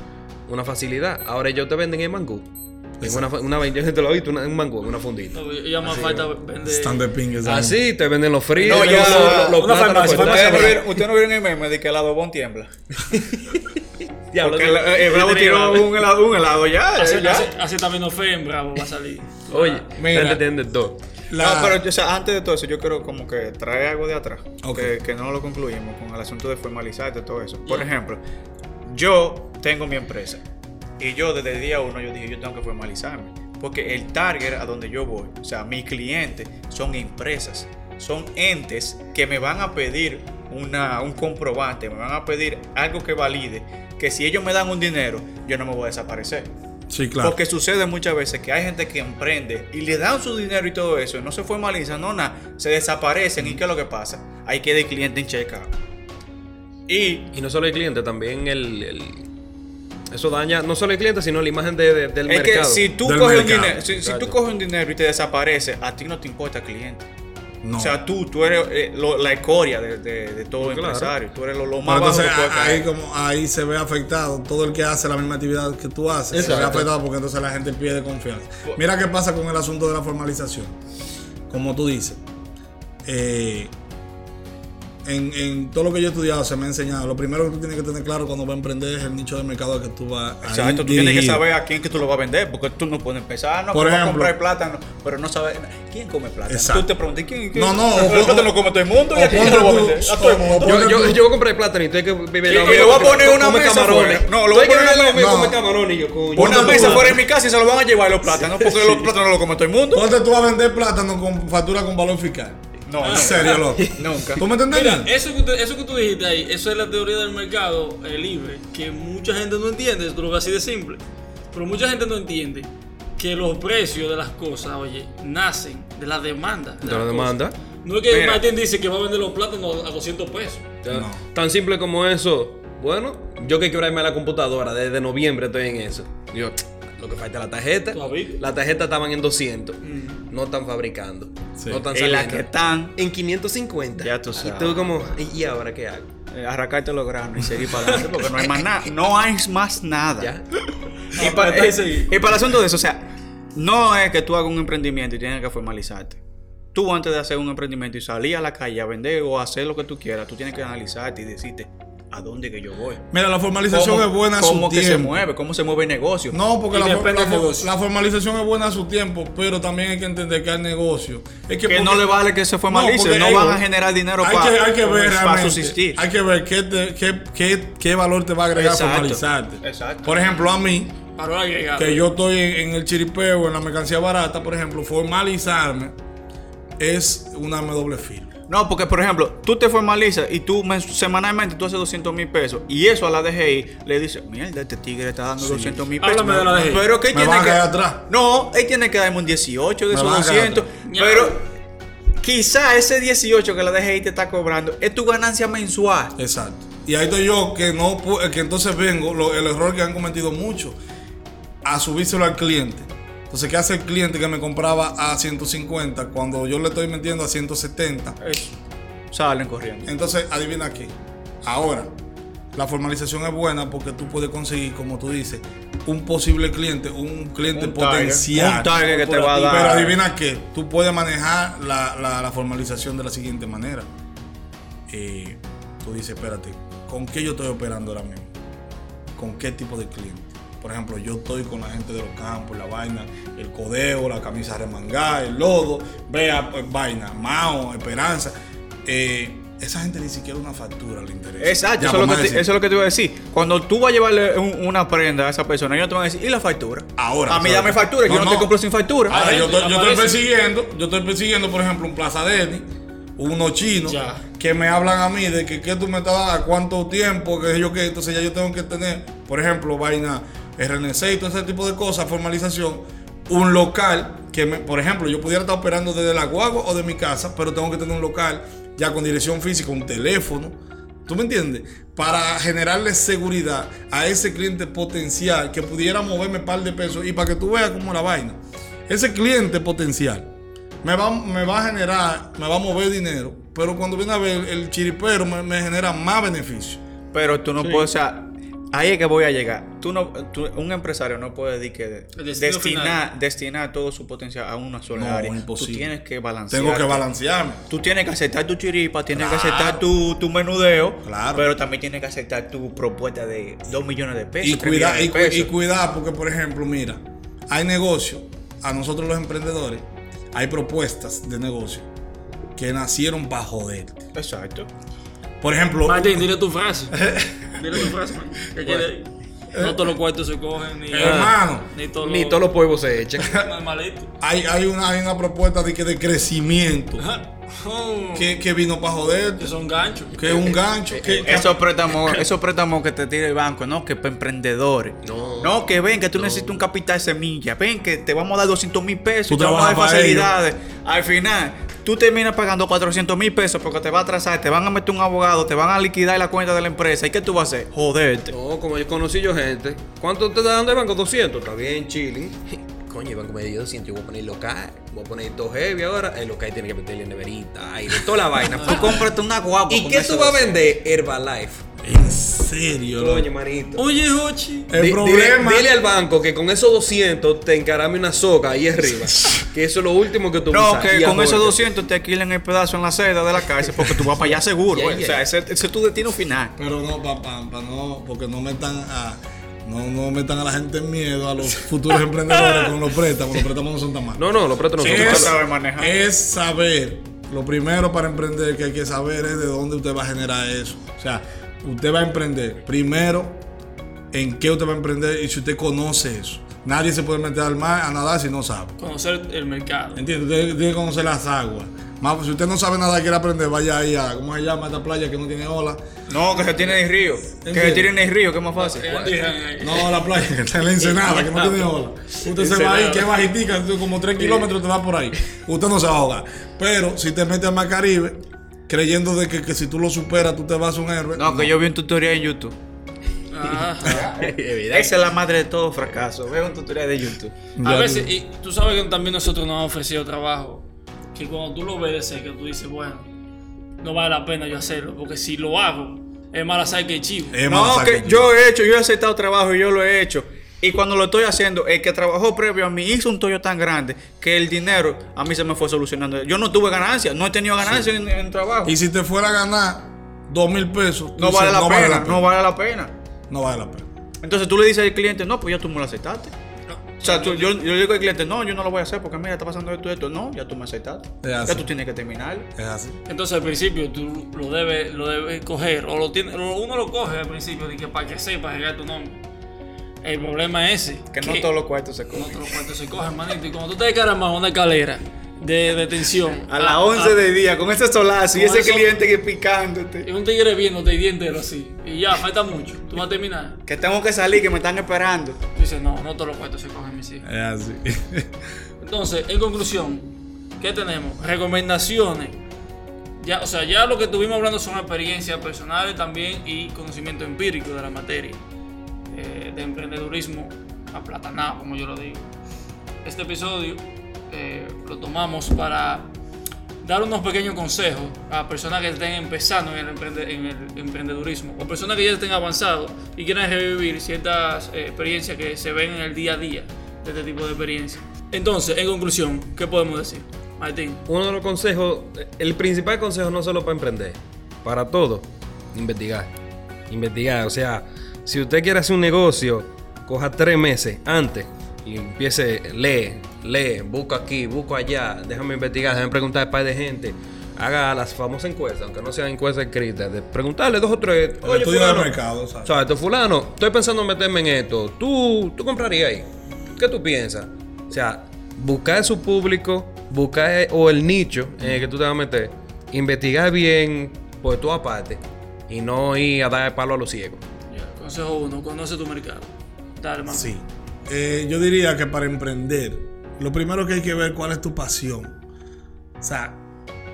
una facilidad. Ahora ellos te venden en mangú. En una, una yo te lo he visto, una- en mangú, en una fundita. No, ya más falta vender. Stand de ping. Así, te venden los fríos. No, los, ya, los- los una plátanos farmacia, cortados. farmacia. Ustedes no vieron- no vieron el meme de que el adobón tiembla. Diablo, Porque tú- el, el tú Bravo tiró un helado, un helado ya. Hace, ya. hace, hace también fe en bravo va a salir. Oye, Mira. todo. La- No, pero o sea, antes de todo eso, yo quiero como que traer algo de atrás. Que, que no lo concluimos con el asunto de formalizarte todo eso. Por ejemplo, yo tengo mi empresa. Y yo desde el día uno yo dije, yo tengo que formalizarme. Porque el target a donde yo voy, o sea, mis clientes son empresas. Son entes que me van a pedir una, un comprobante, me van a pedir algo que valide que si ellos me dan un dinero, yo no me voy a desaparecer. Sí, claro. Porque sucede muchas veces que hay gente que emprende y le dan su dinero y todo eso, y no se formalizan, no nada, se desaparecen. ¿Y qué es lo que pasa? Ahí queda el cliente en checa. Y Y no solo el cliente, también el, el- Eso daña no solo el cliente, sino la imagen de- de- del es que mercado. si tú Del coges un mercado. dinero, si, si tú coges un dinero y te desapareces, a ti no te importa el cliente. No. O sea, tú, tú eres eh, lo- la escoria de, de- de todo Claro. empresario. Tú eres lo, lo más bajo entonces que a- ahí, como, ahí se ve afectado todo el que hace la misma actividad que tú haces. Se ve afectado porque entonces la gente pierde confianza. Mira qué pasa con el asunto de la formalización. Como tú dices, eh, en, en todo lo que yo he estudiado se me ha enseñado. Lo primero que tú tienes que tener claro cuando vas a emprender es el nicho de mercado que tú vas a Exacto, tú tienes que saber a quién que tú lo vas a vender, porque tú no puedes empezar, no Por vas a ejemplo. comprar plátano, pero no sabes quién come plátano. Exacto. Tú te preguntas, ¿quién, quién? No, no, el plátano o- come todo el mundo y a quién se lo va a vender. A todo el o- mundo. o Yo, yo, yo voy a comprar plátano y tú hay que vivir Sí, al lado y le mío voy a poner una mesa camarones. No, lo voy a poner y no. come camarones y yo, coño. Una mesa fuera en mi casa y se lo van a llevar los plátanos, porque los plátanos lo come todo el mundo. Ponte tú a vender plátano con factura con valor fiscal. No, En serio, loco. Nunca. ¿Tú me entiendes? Mira, eso que, tú, eso que tú dijiste ahí, eso es la teoría del mercado eh, libre, que mucha gente no entiende, esto lo así de simple. Pero mucha gente no entiende que los precios de las cosas, oye, nacen de la demanda. De la demanda. cosas. No es que Mira. Martín dice que va a vender los plátanos a 200 pesos. No. Tan simple como eso. Bueno, yo que quiero irme a la computadora, desde noviembre estoy en eso. Yo, lo que falta es la tarjeta. La tarjeta estaban en 200. Mm. No están fabricando. Sí. No están Y las saliendo. que están, En 550. Ya tú Y sabes. tú como, ¿y ahora qué hago? eh, arrancarte los granos y seguir para adelante, porque no hay más nada. No hay más nada. ¿Ya? Y, pa- Apretar y y para el asunto de eso, o sea, no es que tú hagas un emprendimiento y tienes que formalizarte. Tú antes de hacer un emprendimiento y salir a la calle a vender o a hacer lo que tú quieras, tú tienes que analizarte y decirte, ¿a dónde que yo voy? Mira, la formalización es buena a su ¿Cómo que se tiempo. mueve? ¿Cómo se mueve el negocio? No, porque la, depende la- del negocio. la formalización es buena a su tiempo, pero también hay que entender que al negocio. Es que porque- no le vale que se formalice, porque, no, ey, van a generar dinero hay para, que, hay que ver para realmente, subsistir. Hay que ver qué, te- qué, qué, qué valor te va a agregar Exacto, formalizarte. exacto. Por ejemplo, a mí, que yo estoy en, en el chiripeo, en la mercancía barata, por ejemplo, formalizarme es una doble filo. No, porque por ejemplo, tú te formalizas y tú semanalmente tú haces 200 mil pesos y eso a la DGI le dice, mierda, este tigre está dando 200 mil pesos. Háblame de la DGI. Pero que Me tiene que... atrás. No, él tiene que darme un 18 de Me esos van a caer 200. atrás. Pero quizá ese 18 que la DGI te está cobrando es tu ganancia mensual. Exacto. Y ahí estoy yo que no que entonces vengo, lo- el error que han cometido mucho, a subírselo al cliente. Entonces, ¿qué hace el cliente que me compraba a 150 cuando yo le estoy metiendo a 170? Eso. Salen corriendo. Entonces, adivina qué. Ahora, la formalización es buena porque tú puedes conseguir, como tú dices, un posible cliente, un cliente Un target, potencial. un target que te va a dar. Pero adivina qué. Tú puedes manejar la, la- la formalización de la siguiente manera. Eh, tú dices, espérate, ¿con qué yo estoy operando ahora mismo? ¿Con qué tipo de cliente? Por ejemplo, yo estoy con la gente de los campos, la vaina, el codeo, la camisa remangada, el lodo, vea, pues, vaina, Mao, Esperanza. Eh, esa gente ni siquiera una factura le interesa. Exacto, Ya, eso, es lo que te, decir. eso es lo que te iba a decir. Cuando tú vas a llevarle un- una prenda a esa persona, ellos te van a decir, ¿y la factura? Ahora. A mí dame factura, yo no, te compro sin factura. Ahora, yo, estoy, yo estoy persiguiendo, yo estoy persiguiendo, por ejemplo, un Plaza Denny, unos chinos Ya. que me hablan a mí de que, qué tú me estás dando, cuánto tiempo, que yo qué, entonces ya yo tengo que tener, por ejemplo, vaina RNC y todo ese tipo de cosas, formalización, un local que, me, por ejemplo, yo pudiera estar operando desde la guagua o de mi casa, pero tengo que tener un local ya con dirección física, un teléfono. ¿Tú me entiendes? Para generarle seguridad a ese cliente potencial que pudiera moverme un par de pesos y para que tú veas cómo es la vaina. Ese cliente potencial me va, me va a generar, me va a mover dinero, pero cuando viene a ver el chiripero me, me genera más beneficio. Pero tú no puedes, o sea, ahí es que voy a llegar. Tú no, tú- un empresario no puede decir que destinar, destinar todo su potencial a una sola No, área. imposible. Tú tienes que balancear. Tengo que balancearme. Tú tienes que aceptar tu chiripa, tienes que aceptar tu, tu menudeo, Claro. pero también tienes que aceptar tu propuesta de 2 millones de pesos. Y 3 cuidar, y, cu- cuidar, porque por ejemplo, mira, hay negocios, a nosotros los emprendedores, hay propuestas de negocio que nacieron para joderte. Exacto. Por ejemplo, Martín, dile tu frase. dile tu frase, man. Que No todos los cuartos se cogen, ni, hermano, ni todos Ni todos los polvos se echan. Hay, hay, una, hay una propuesta de, que de crecimiento Oh, que, que vino para joderte, que son ganchos. que es un gancho. Que, que- Esos préstamos, esos préstamos que te tira el banco, no, que para emprendedores. No. No, que ven, que tú necesitas un capital semilla. Ven, que te vamos a dar 200 mil pesos Tú te vamos a dar facilidades. Al final, tú terminas pagando 400 mil pesos porque te va a atrasar, te van a meter un abogado, te van a liquidar la cuenta de la empresa. ¿Y qué tú vas a hacer? Joderte. No, como yo conocí yo gente. ¿Cuánto te está dando el banco? 200. Está bien, chilling. Coño, el banco me dio 200. Yo voy a poner local. Voy a poner dos heavy ahora. El local tiene que meterle neverita, aire, toda la vaina. Tú cómprate una guagua. ¿Y qué tú vas a de- vender? Herbalife. en serio. Coño, manito. Oye, Hochi. El problema. Dile, dile al banco que con esos 200 te encarame una soga ahí arriba. que eso es lo último que tú No, que con esos ahorca. 200 te alquilan el pedazo en la seda de la cárcel porque tú vas para allá seguro. Yeah, yeah. O sea, ese, ese es tu destino final. Pero no, papá, no, porque no metan a. No, no metan a la gente en miedo a los futuros emprendedores con los préstamos. Los préstamos no son tan malos. No, no, los préstamos no son es, sabes manejar. es saber. Lo primero para emprender que hay que saber es de dónde usted va a generar eso. O sea, usted va a emprender. Primero, en qué usted va a emprender y si usted conoce eso. Nadie se puede meter al mar a nadar si no sabe. Conocer el mercado. ¿Entiende? Usted tiene que conocer las aguas. Más, si usted no sabe nada y quiere aprender, vaya ahí a, ¿cómo se llama esta playa que no tiene ola? No, que se tiene en el río. Que se tire en el río, que es más fácil. No, la playa que está en la ensenada, que no tiene ola. Usted se va ahí, que es bajitica, como 3 kilómetros te va por ahí. Usted no se va a ahogar. Pero si te metes al Mar Caribe, creyendo de que, que si tú lo superas, tú te vas a un héroe. No, que yo vi un tutorial en YouTube. Ajá. Esa es la madre de todo fracaso. Ve un tutorial de YouTube. A veces, y tú sabes que también nosotros nos han ofrecido trabajo. Que cuando tú lo ves de cerca, tú dices, bueno, no vale la pena yo hacerlo. Porque si lo hago, es mala saber que es chivo. Es No, que yo he hecho, yo he aceptado trabajo y yo lo he hecho. Y cuando lo estoy haciendo, el que trabajó previo a mí hizo un tollo tan grande que el dinero a mí se me fue solucionando. Yo no tuve ganancia, no he tenido ganancia en, en trabajo. Y si te fuera a ganar dos mil pesos. No dices, vale la pena, no vale la pena. No vale la pena. Entonces tú le dices al cliente, no, pues ya tú me lo aceptaste. O sea, tú- yo, yo digo al cliente, no, yo no lo voy a hacer porque mira, está pasando esto y esto. No, ya tú me aceptaste. Es así. Ya tú tienes que terminar. Es así. Entonces al principio tú lo debes, lo debes coger, o lo tiene, uno lo coge al principio de que para que sepa llegar tu nombre. El problema es ese. Que no todos los cuartos se no cogen. todos los cuartos se cogen, manito. Y cuando tú te descaramas a una escalera de detención. A las 11 de día, con ese solazo y ese eso- cliente que picándote. Y un tigre viéndote y día entero así. Y ya, falta mucho. Tú vas a terminar. Que tengo que salir, que me están esperando. Tú dices, no, no todos los cuartos se cogen, mis hijos. Es así. Entonces, en conclusión, ¿qué tenemos? Recomendaciones. Ya, o sea, ya lo que estuvimos hablando son experiencias personales también y conocimiento empírico de la materia. eh, de emprendedurismo aplatanado, como yo lo digo. Este episodio lo tomamos para dar unos pequeños consejos a personas que estén empezando en el, emprende- en el emprendedurismo o personas que ya estén avanzados y quieran revivir ciertas eh, experiencias que se ven en el día a día de este tipo de experiencias. Entonces, en conclusión, ¿qué podemos decir? Martín, Uno de los consejos, el principal consejo no solo para emprender, para todo, investigar. Investigar, o sea, si usted quiere hacer un negocio, coja tres meses antes y empiece, lee, lee, busca aquí, busca allá, déjame investigar, déjame preguntar a un par de gente. Haga las famosas encuestas, aunque no sean encuestas escritas, de preguntarle dos o tres. El Oye, estudio fulano, mercado, ¿sabes? ¿Sabes? Tú, fulano, estoy pensando en meterme en esto. ¿Tú, tú comprarías ahí? ¿Qué tú piensas? O sea, buscar su público, buscar o el nicho en el que tú te vas a meter, investigar bien por tu aparte y no ir a dar el palo a los ciegos. consejo uno, conoce tu mercado. Dale, Martín. Sí. Eh, yo diría que para emprender, lo primero que hay que ver cuál es tu pasión. O sea,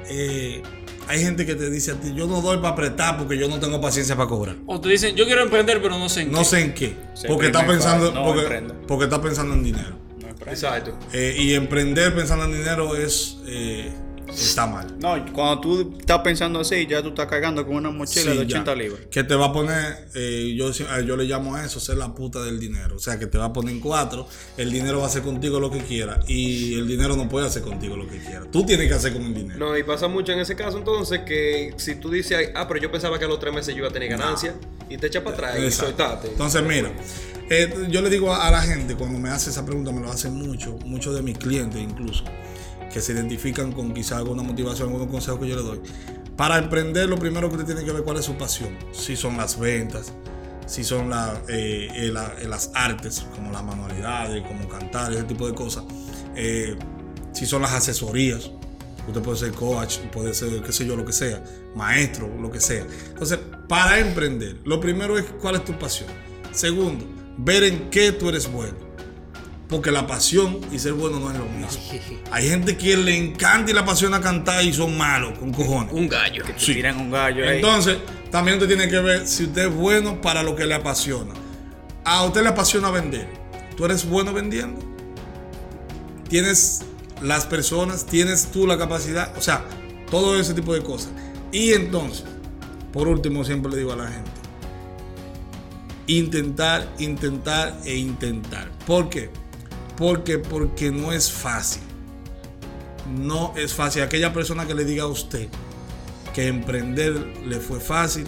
eh, hay gente que te dice a ti, yo no doy para apretar porque yo no tengo paciencia para cobrar. O te dicen, yo quiero emprender, pero no sé en No qué. sé en qué. Porque está primer pensando, no porque, porque está pensando en dinero. No Exacto. Eh, y emprender pensando en dinero es eh, está mal. No, cuando tú estás pensando así, ya tú estás cargando con una mochila Sí, de ya. 80 libras. Que te va a poner, eh, yo, eh, yo le llamo a eso ser la puta del dinero. O sea, que te va a poner en cuatro, el dinero va a hacer contigo lo que quiera y el dinero no puede hacer contigo lo que quiera. Tú tienes que hacer con el dinero. No, y pasa mucho en ese caso entonces que si tú dices, ah, pero yo pensaba que a los tres meses yo iba a tener ganancia y te echas para atrás y soltate. Entonces, mira, eh, yo le digo a, a la gente cuando me hace esa pregunta, me lo hacen mucho, muchos de mis clientes incluso, que se identifican con quizá alguna motivación, algunos consejos que yo le doy. Para emprender, lo primero que usted tiene que ver cuál es su pasión. Si son las ventas, si son la, eh, eh, eh, las artes, como las manualidades, como cantar, ese tipo de cosas. Si son las asesorías, Usted puede ser coach, puede ser, qué sé yo, lo que sea, maestro, lo que sea. Entonces, para emprender, lo primero es cuál es tu pasión. Segundo, ver en qué tú eres bueno. Porque la pasión y ser bueno no es lo mismo. Hay gente que le encanta y le apasiona cantar y son malos, con cojones. Un gallo. Te tiran un gallo ahí. Entonces, también usted tiene que ver si usted es bueno para lo que le apasiona. A usted le apasiona vender. ¿Tú eres bueno vendiendo? ¿Tienes las personas? ¿Tienes tú la capacidad? O sea, todo ese tipo de cosas. Y entonces, por último, siempre le digo a la gente, intentar, intentar e intentar. ¿Por qué? Porque, porque no es fácil. No es fácil. Aquella persona que le diga a usted que emprender le fue fácil.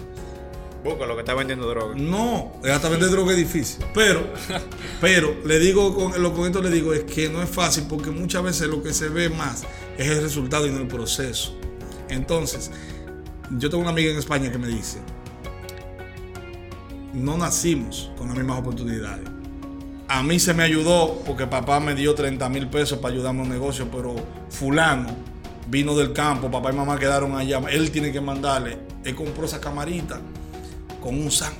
Busca lo que está vendiendo droga. No, hasta vender droga es difícil. Pero, pero, le digo, con, lo con esto le digo es que no es fácil porque muchas veces lo que se ve más es el resultado y no el proceso. Entonces, yo tengo una amiga en España que me dice, no nacimos con las mismas oportunidades. A mí se me ayudó porque papá me dio 30 mil pesos para ayudarme a un negocio, pero fulano vino del campo, papá y mamá quedaron allá, él tiene que mandarle, él compró esa camarita con un san.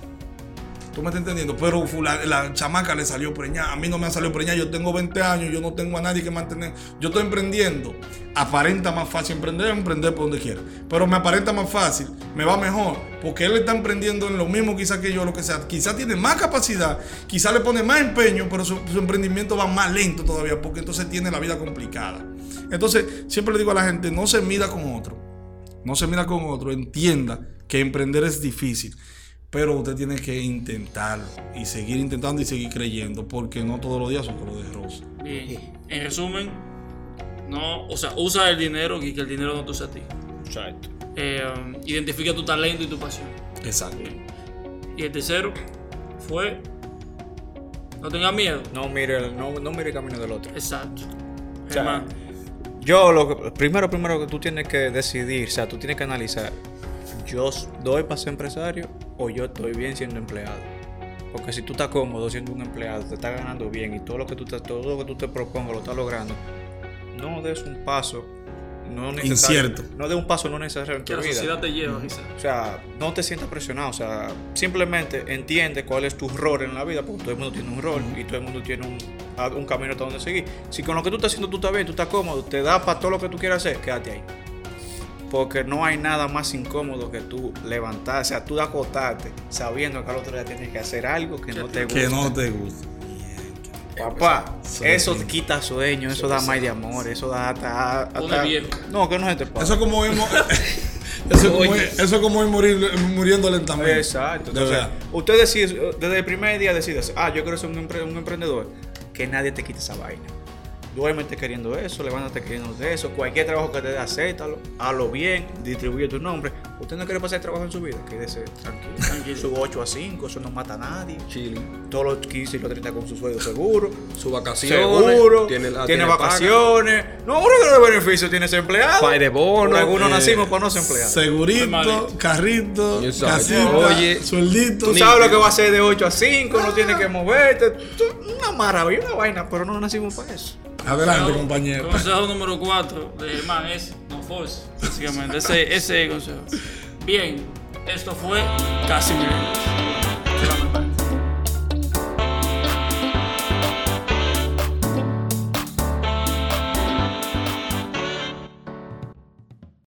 ¿Tú me estás entendiendo? Pero fula- la chamaca le salió preñada. A mí no me ha salido preñada. Yo tengo 20 años, yo no tengo a nadie que mantener. Yo estoy emprendiendo. Aparenta más fácil emprender, emprender por donde quiera. Pero me aparenta más fácil, me va mejor. Porque él está emprendiendo en lo mismo quizás que yo, lo que sea. Quizás tiene más capacidad, quizás le pone más empeño, pero su, su emprendimiento va más lento todavía porque entonces tiene la vida complicada. Entonces, siempre le digo a la gente, no se mida con otro. No se mira con otro, entienda que emprender es difícil, pero usted tiene que intentarlo y seguir intentando y seguir creyendo, porque no todos los días son color de rosa. Bien. En resumen, no, o sea, usa el dinero y que el dinero no te use a ti. Exacto. eh, identifica tu talento y tu pasión. Exacto. Y el tercero fue, no tengas miedo. No mire, el- no, no mire el camino del otro. Exacto. O sea, Yo lo que, primero, primero que tú tienes que decidir, o sea, tú tienes que analizar, yo doy para ser empresario o yo estoy bien siendo empleado. Porque si tú estás cómodo siendo un empleado, te estás ganando bien y todo lo que tú te, todo lo que tú te propongas lo estás logrando, no des un paso no necesario. Incierto. No des un paso no necesario en que tu la vida. sociedad te lleva, quizás. O sea, no te sientas presionado, o sea, simplemente entiende cuál es tu rol en la vida, porque todo el mundo tiene un rol y todo el mundo tiene un, un camino hasta donde seguir. Si con lo que tú estás haciendo tú estás bien, tú estás cómodo, te da para todo lo que tú quieras hacer, quédate ahí. Porque no hay nada más incómodo que tú levantar, o sea, tú acostarte sabiendo que al otro día tienes que hacer algo que no te gusta. Que no te gusta. Papá, eso te quita sueño, eso da más de amor, eso da hasta... hasta-. No, que no se te pasa. Eso es como mo- eso es como, eso es como ir morir, muriendo lentamente. Exacto. De Entonces, verdad. usted decide, desde el primer día decides, ah, yo quiero ser un, empre- un emprendedor, que nadie te quite esa vaina. Duérmete queriendo eso, levántate queriendo eso, cualquier trabajo que te dé, acéptalo, hazlo bien, distribuye tu nombre. Usted no quiere pasar trabajo en su vida, quédese tranquilo. Tranquilo. Su 8 a 5, eso no mata a nadie. Chile. Todos los 15 y los 30 con su sueldo seguro. Su vacaciones. Seguro, Tiene, la- tiene, paga, vacaciones. No, uno que de beneficio tiene ese empleado. Pague de bono, algunos eh, nacimos para no ser empleados. Segurito, Hermanito. carrito, casita, Oye, sueldito. Tú sabes lo que va a ser de 8 a 5, no tienes que moverte. Tú- Una maravilla, una vaina, pero no nacimos para eso. Adelante, compañero. Consejo número 4 de Germán es no force, básicamente. Ese, ese es el consejo. Bien, esto fue Casi Millennials.